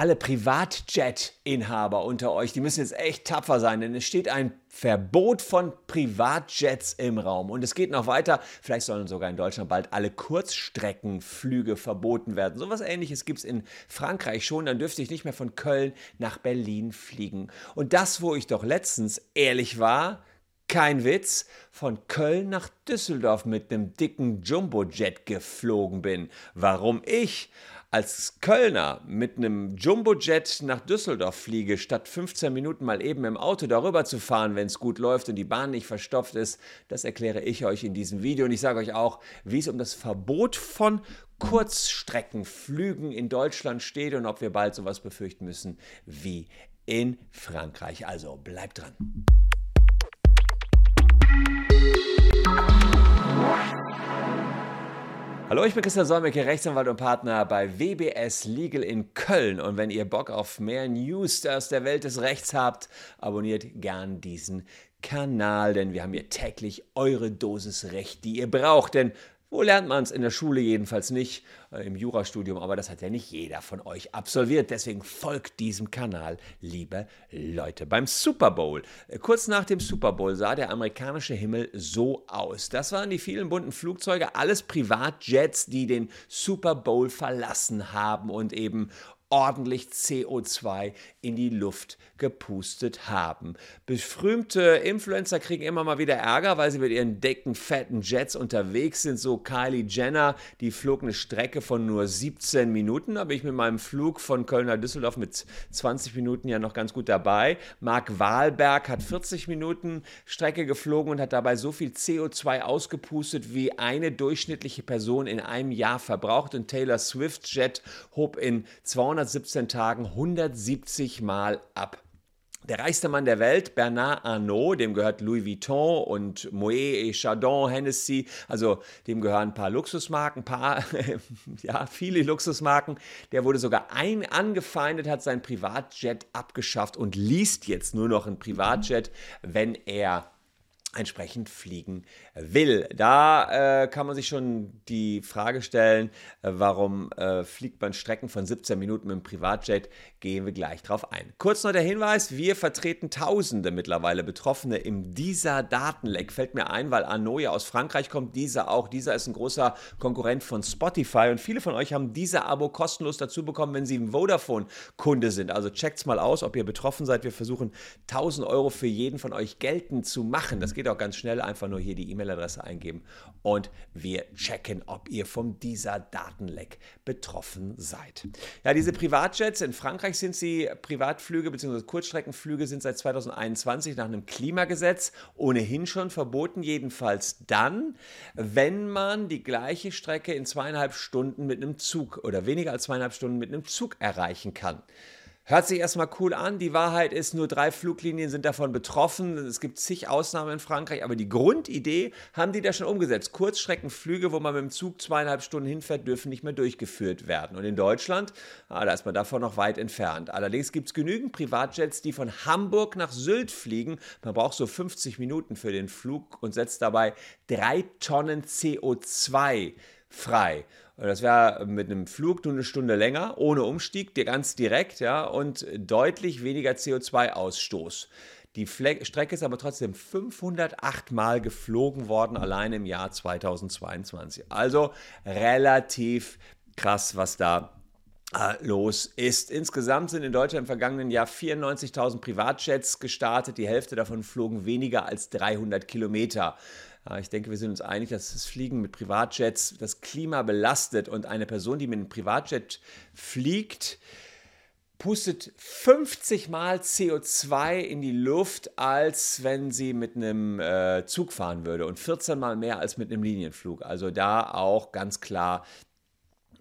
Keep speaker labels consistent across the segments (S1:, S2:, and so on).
S1: alle Privatjet-Inhaber unter euch, die müssen jetzt echt tapfer sein, denn es steht ein Verbot von Privatjets im Raum. Und es geht noch weiter. Vielleicht sollen sogar in Deutschland bald alle Kurzstreckenflüge verboten werden. So etwas ähnliches gibt es in Frankreich schon. Dann dürfte ich nicht mehr von Köln nach Berlin fliegen. Und das, wo ich doch letztens ehrlich war, kein Witz, von Köln nach Düsseldorf mit einem dicken Jumbojet geflogen bin. Warum ich? Als Kölner mit einem Jumbojet nach Düsseldorf fliege, statt 15 Minuten mal eben im Auto darüber zu fahren, wenn es gut läuft und die Bahn nicht verstopft ist, das erkläre ich euch in diesem Video. Und ich sage euch auch, wie es um das Verbot von Kurzstreckenflügen in Deutschland steht und ob wir bald sowas befürchten müssen wie in Frankreich. Also bleibt dran. Hallo, ich bin Christian Solmecke, Rechtsanwalt und Partner bei WBS Legal in Köln. Und wenn ihr Bock auf mehr News aus der Welt des Rechts habt, abonniert gern diesen Kanal, denn wir haben hier täglich eure Dosis Recht, die ihr braucht. Denn wo lernt man es? In der Schule jedenfalls nicht, äh, im Jurastudium, aber das hat ja nicht jeder von euch absolviert. Deswegen folgt diesem Kanal, liebe Leute. Beim Super Bowl, äh, kurz nach dem Super Bowl sah der amerikanische Himmel so aus. Das waren die vielen bunten Flugzeuge, alles Privatjets, die den Super Bowl verlassen haben und eben ordentlich CO2 in die Luft gepustet haben. Berühmte Influencer kriegen immer mal wieder Ärger, weil sie mit ihren dicken, fetten Jets unterwegs sind. So Kylie Jenner, die flog eine Strecke von nur 17 Minuten. Da bin ich mit meinem Flug von Köln nach Düsseldorf mit 20 Minuten ja noch ganz gut dabei. Mark Wahlberg hat 40 Minuten Strecke geflogen und hat dabei so viel CO2 ausgepustet, wie eine durchschnittliche Person in einem Jahr verbraucht. Und Taylor Swift Jet hob in 200 217 Tagen 170 Mal ab. Der reichste Mann der Welt, Bernard Arnault, dem gehört Louis Vuitton und Moet, Chardon, Hennessy, also dem gehören ein paar Luxusmarken, paar, ja, viele Luxusmarken. Der wurde sogar ein angefeindet, hat sein Privatjet abgeschafft und liest jetzt nur noch ein Privatjet, wenn er entsprechend fliegen will. Da äh, kann man sich schon die Frage stellen, äh, warum äh, fliegt man Strecken von 17 Minuten mit dem Privatjet? Gehen wir gleich drauf ein. Kurz noch der Hinweis, wir vertreten Tausende mittlerweile Betroffene im dieser Datenleck. Fällt mir ein, weil ja aus Frankreich kommt, dieser auch. Dieser ist ein großer Konkurrent von Spotify und viele von euch haben dieser Abo kostenlos dazu bekommen, wenn sie ein Vodafone-Kunde sind. Also checkt's mal aus, ob ihr betroffen seid. Wir versuchen 1000 Euro für jeden von euch geltend zu machen. Das geht auch ganz schnell. Einfach nur hier die E-Mail-Adresse eingeben und wir checken, ob ihr vom dieser Datenleck betroffen seid. Ja, diese Privatjets in Frankreich sind sie Privatflüge bzw. Kurzstreckenflüge sind seit 2021 nach einem Klimagesetz ohnehin schon verboten, jedenfalls dann, wenn man die gleiche Strecke in zweieinhalb Stunden mit einem Zug oder weniger als zweieinhalb Stunden mit einem Zug erreichen kann. Hört sich erstmal cool an. Die Wahrheit ist, nur drei Fluglinien sind davon betroffen. Es gibt zig Ausnahmen in Frankreich, aber die Grundidee haben die da schon umgesetzt. Kurzstreckenflüge, wo man mit dem Zug zweieinhalb Stunden hinfährt, dürfen nicht mehr durchgeführt werden. Und in Deutschland, ah, da ist man davon noch weit entfernt. Allerdings gibt es genügend Privatjets, die von Hamburg nach Sylt fliegen. Man braucht so 50 Minuten für den Flug und setzt dabei drei Tonnen CO2 frei. Das wäre mit einem Flug nur eine Stunde länger, ohne Umstieg, ganz direkt, ja, und deutlich weniger CO2-Ausstoß. Die Fle Strecke ist aber trotzdem 508 Mal geflogen worden, allein im Jahr 2022. Also relativ krass, was da äh, los ist. Insgesamt sind in Deutschland im vergangenen Jahr 94.000 Privatjets gestartet. Die Hälfte davon flogen weniger als 300 Kilometer. Ich denke, wir sind uns einig, dass das Fliegen mit Privatjets das Klima belastet und eine Person, die mit einem Privatjet fliegt, pustet 50 Mal CO2 in die Luft, als wenn sie mit einem äh, Zug fahren würde und 14 Mal mehr als mit einem Linienflug. Also da auch ganz klar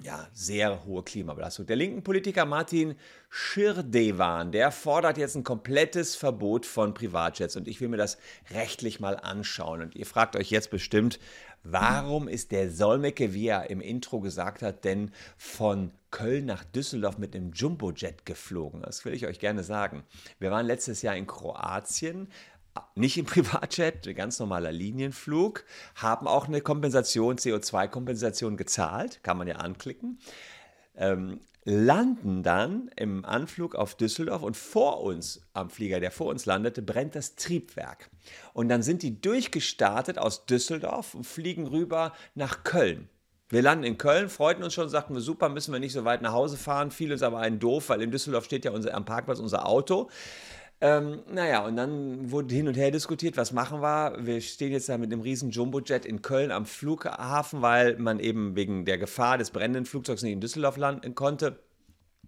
S1: ja, sehr hohe Klimabelastung. Der linken Politiker Martin Schirdewan, der fordert jetzt ein komplettes Verbot von Privatjets und ich will mir das rechtlich mal anschauen. Und ihr fragt euch jetzt bestimmt, warum ist der Solmecke, wie er im Intro gesagt hat, denn von Köln nach Düsseldorf mit einem Jumbojet geflogen? Das will ich euch gerne sagen. Wir waren letztes Jahr in Kroatien, nicht im Privatjet, ein ganz normaler Linienflug, haben auch eine Kompensation, CO2-Kompensation gezahlt, kann man ja anklicken. ähm, landen dann im Anflug auf Düsseldorf und vor uns am Flieger, der vor uns landete, brennt das Triebwerk. Und dann sind die durchgestartet aus Düsseldorf und fliegen rüber nach Köln. Wir landen in Köln, freuten uns schon, sagten wir, super, müssen wir nicht so weit nach Hause fahren. Fiel uns aber ein doof, weil in Düsseldorf steht ja unser, am Parkplatz unser Auto. Ähm, naja, und dann wurde hin und her diskutiert, was machen wir? Wir stehen jetzt da mit einem riesen Jumbojet in Köln am Flughafen, weil man eben wegen der Gefahr des brennenden Flugzeugs nicht in Düsseldorf landen konnte.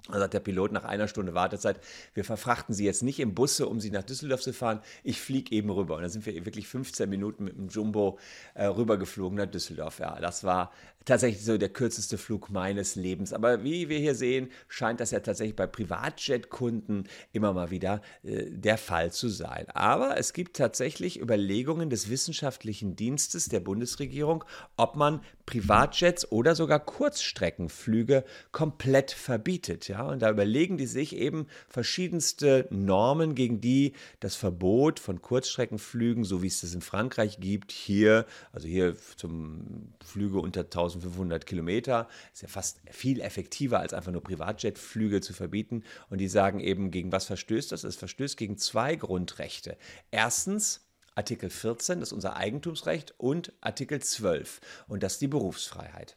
S1: Da sagt der Pilot nach einer Stunde Wartezeit, wir verfrachten Sie jetzt nicht im Busse, um Sie nach Düsseldorf zu fahren. Ich fliege eben rüber. Und dann sind wir wirklich 15 Minuten mit dem Jumbo äh, rübergeflogen nach Düsseldorf. Ja, das war tatsächlich so der kürzeste Flug meines Lebens. Aber wie wir hier sehen, scheint das ja tatsächlich bei Privatjet-Kunden immer mal wieder äh, der Fall zu sein. Aber es gibt tatsächlich Überlegungen des wissenschaftlichen Dienstes der Bundesregierung, ob man Privatjets oder sogar Kurzstreckenflüge komplett verbietet. Ja? Und da überlegen die sich eben verschiedenste Normen, gegen die das Verbot von Kurzstreckenflügen, so wie es das in Frankreich gibt, hier, also hier zum Flüge unter 1000 1500 Kilometer. Ist ja fast viel effektiver, als einfach nur Privatjetflüge zu verbieten. Und die sagen eben, gegen was verstößt das? Es verstößt gegen zwei Grundrechte. Erstens, Artikel 14, das ist unser Eigentumsrecht, und Artikel 12, und das ist die Berufsfreiheit.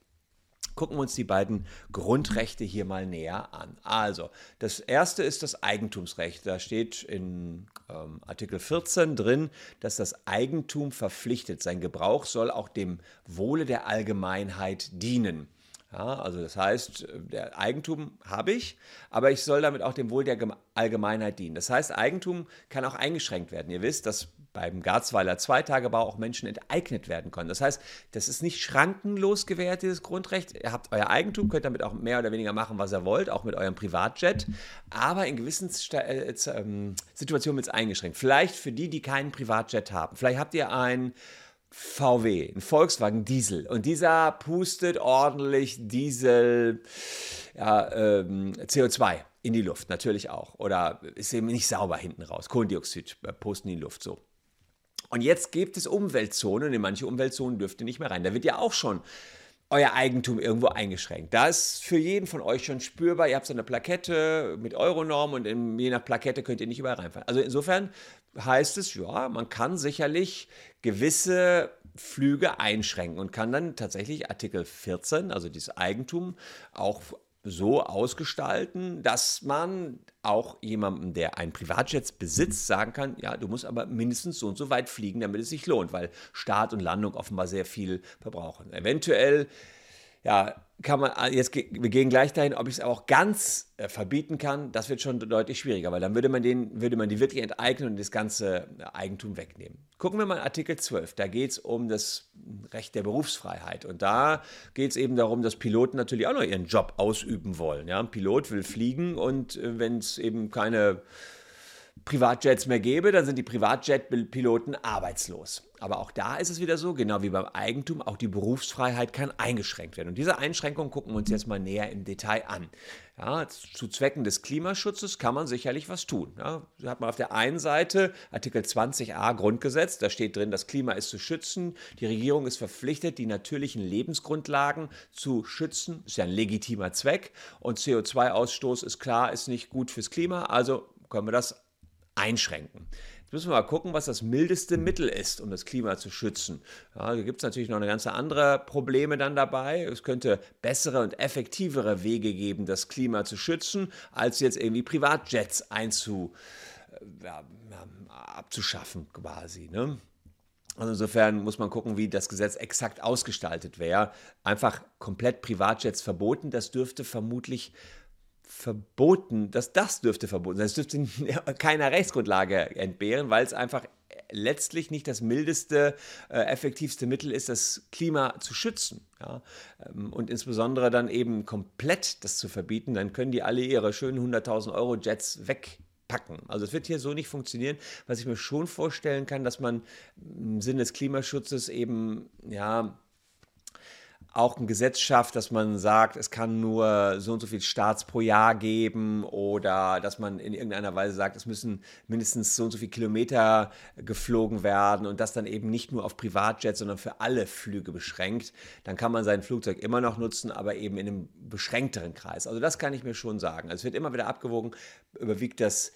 S1: Gucken wir uns die beiden Grundrechte hier mal näher an. Also, das erste ist das Eigentumsrecht. Da steht in ähm, Artikel 14 drin, dass das Eigentum verpflichtet. Sein Gebrauch soll auch dem Wohle der Allgemeinheit dienen. Ja, also das heißt, der Eigentum habe ich, aber ich soll damit auch dem Wohl der Allgemeinheit dienen. Das heißt, Eigentum kann auch eingeschränkt werden. Ihr wisst, dass beim Garzweiler Zweitagebau auch Menschen enteignet werden können. Das heißt, das ist nicht schrankenlos gewährt, dieses Grundrecht. Ihr habt euer Eigentum, könnt damit auch mehr oder weniger machen, was ihr wollt, auch mit eurem Privatjet. Aber in gewissen äh, ähm, Situationen wird es eingeschränkt. Vielleicht für die, die keinen Privatjet haben. Vielleicht habt ihr ein VW, ein Volkswagen Diesel. Und dieser pustet ordentlich Diesel, ja, ähm, CO2 in die Luft, natürlich auch. Oder ist eben nicht sauber hinten raus. Kohlendioxid äh, posten in die Luft so. Und jetzt gibt es Umweltzonen in manche Umweltzonen dürft ihr nicht mehr rein. Da wird ja auch schon euer Eigentum irgendwo eingeschränkt. Das ist für jeden von euch schon spürbar. Ihr habt so eine Plakette mit Euronorm und in, je nach Plakette könnt ihr nicht überall reinfahren. Also insofern heißt es, ja, man kann sicherlich gewisse Flüge einschränken und kann dann tatsächlich Artikel 14, also dieses Eigentum, auch so ausgestalten, dass man auch jemandem, der ein Privatjet besitzt, sagen kann, ja, du musst aber mindestens so und so weit fliegen, damit es sich lohnt, weil Start und Landung offenbar sehr viel verbrauchen. Eventuell ja, kann man, ah, jetzt, wir gehen gleich dahin, ob ich es auch ganz äh, verbieten kann, das wird schon deutlich schwieriger, weil dann würde man, den, würde man die wirklich enteignen und das ganze äh, Eigentum wegnehmen. Gucken wir mal Artikel 12, da geht es um das Recht der Berufsfreiheit und da geht es eben darum, dass Piloten natürlich auch noch ihren Job ausüben wollen. Ja? Ein Pilot will fliegen und äh, wenn es eben keine Privatjets mehr gäbe, dann sind die Privatjet-Piloten arbeitslos. Aber auch da ist es wieder so, genau wie beim Eigentum, auch die Berufsfreiheit kann eingeschränkt werden. Und diese Einschränkung gucken wir uns jetzt mal näher im Detail an. Ja, zu Zwecken des Klimaschutzes kann man sicherlich was tun. Ja, da hat man auf der einen Seite Artikel 20a Grundgesetz, da steht drin, das Klima ist zu schützen. Die Regierung ist verpflichtet, die natürlichen Lebensgrundlagen zu schützen. Ist ja ein legitimer Zweck. Und CO2-Ausstoß ist klar, ist nicht gut fürs Klima. Also können wir das einschränken. Jetzt müssen wir mal gucken, was das mildeste Mittel ist, um das Klima zu schützen. Ja, da gibt es natürlich noch eine ganze andere Probleme dann dabei. Es könnte bessere und effektivere Wege geben, das Klima zu schützen, als jetzt irgendwie Privatjets einzu, äh, ja, abzuschaffen quasi. Ne? Also insofern muss man gucken, wie das Gesetz exakt ausgestaltet wäre. Einfach komplett Privatjets verboten, das dürfte vermutlich verboten, dass das dürfte verboten sein. Es dürfte keiner Rechtsgrundlage entbehren, weil es einfach letztlich nicht das mildeste, äh, effektivste Mittel ist, das Klima zu schützen. Ja? Ähm, und insbesondere dann eben komplett das zu verbieten, dann können die alle ihre schönen 100.000 Euro Jets wegpacken. Also es wird hier so nicht funktionieren. Was ich mir schon vorstellen kann, dass man im Sinne des Klimaschutzes eben ja auch ein Gesetz schafft, dass man sagt, es kann nur so und so viel Starts pro Jahr geben oder dass man in irgendeiner Weise sagt, es müssen mindestens so und so viele Kilometer geflogen werden und das dann eben nicht nur auf Privatjets, sondern für alle Flüge beschränkt, dann kann man sein Flugzeug immer noch nutzen, aber eben in einem beschränkteren Kreis. Also das kann ich mir schon sagen. Also es wird immer wieder abgewogen, überwiegt das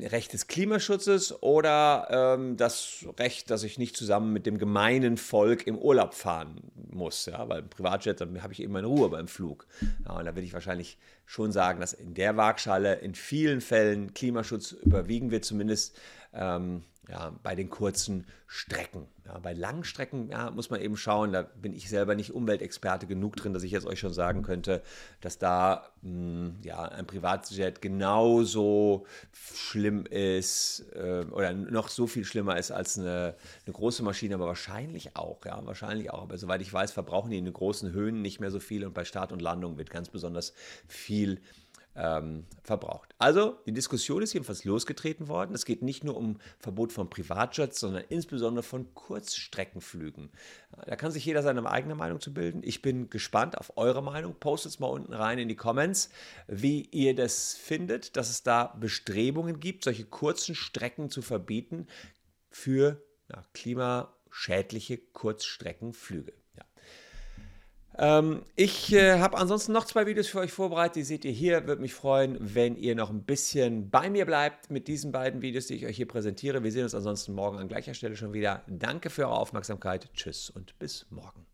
S1: Recht des Klimaschutzes oder ähm, das Recht, dass ich nicht zusammen mit dem gemeinen Volk im Urlaub fahren muss. Ja? Weil im Privatjet, dann habe ich eben meine Ruhe beim Flug. Ja, und da würde ich wahrscheinlich schon sagen, dass in der Waagschale in vielen Fällen Klimaschutz überwiegen wird, zumindest ähm, ja, bei den kurzen Strecken. Ja, bei langen Strecken ja, muss man eben schauen, da bin ich selber nicht Umweltexperte genug drin, dass ich jetzt euch schon sagen könnte, dass da mh, hm, ja, ein Privatjet genauso schlimm ist äh, oder noch so viel schlimmer ist als eine, eine, große Maschine, aber wahrscheinlich auch, ja, wahrscheinlich auch. Aber soweit ich weiß, verbrauchen die in den großen Höhen nicht mehr so viel und bei Start und Landung wird ganz besonders viel ähm, verbraucht. Also, die Diskussion ist jedenfalls losgetreten worden. Es geht nicht nur um Verbot von Privatjets, sondern insbesondere von Kurzstreckenflügen. Da kann sich jeder seine eigene Meinung zu bilden. Ich bin gespannt auf eure Meinung. Postet es mal unten rein in die Comments, wie ihr das findet, dass es da Bestrebungen gibt, solche kurzen Strecken zu verbieten für ja, klimaschädliche Kurzstreckenflüge. Ähm, ich äh, habe ansonsten noch zwei Videos für euch vorbereitet, die seht ihr hier. Würde mich freuen, wenn ihr noch ein bisschen bei mir bleibt mit diesen beiden Videos, die ich euch hier präsentiere. Wir sehen uns ansonsten morgen an gleicher Stelle schon wieder. Danke für eure Aufmerksamkeit. Tschüss und bis morgen.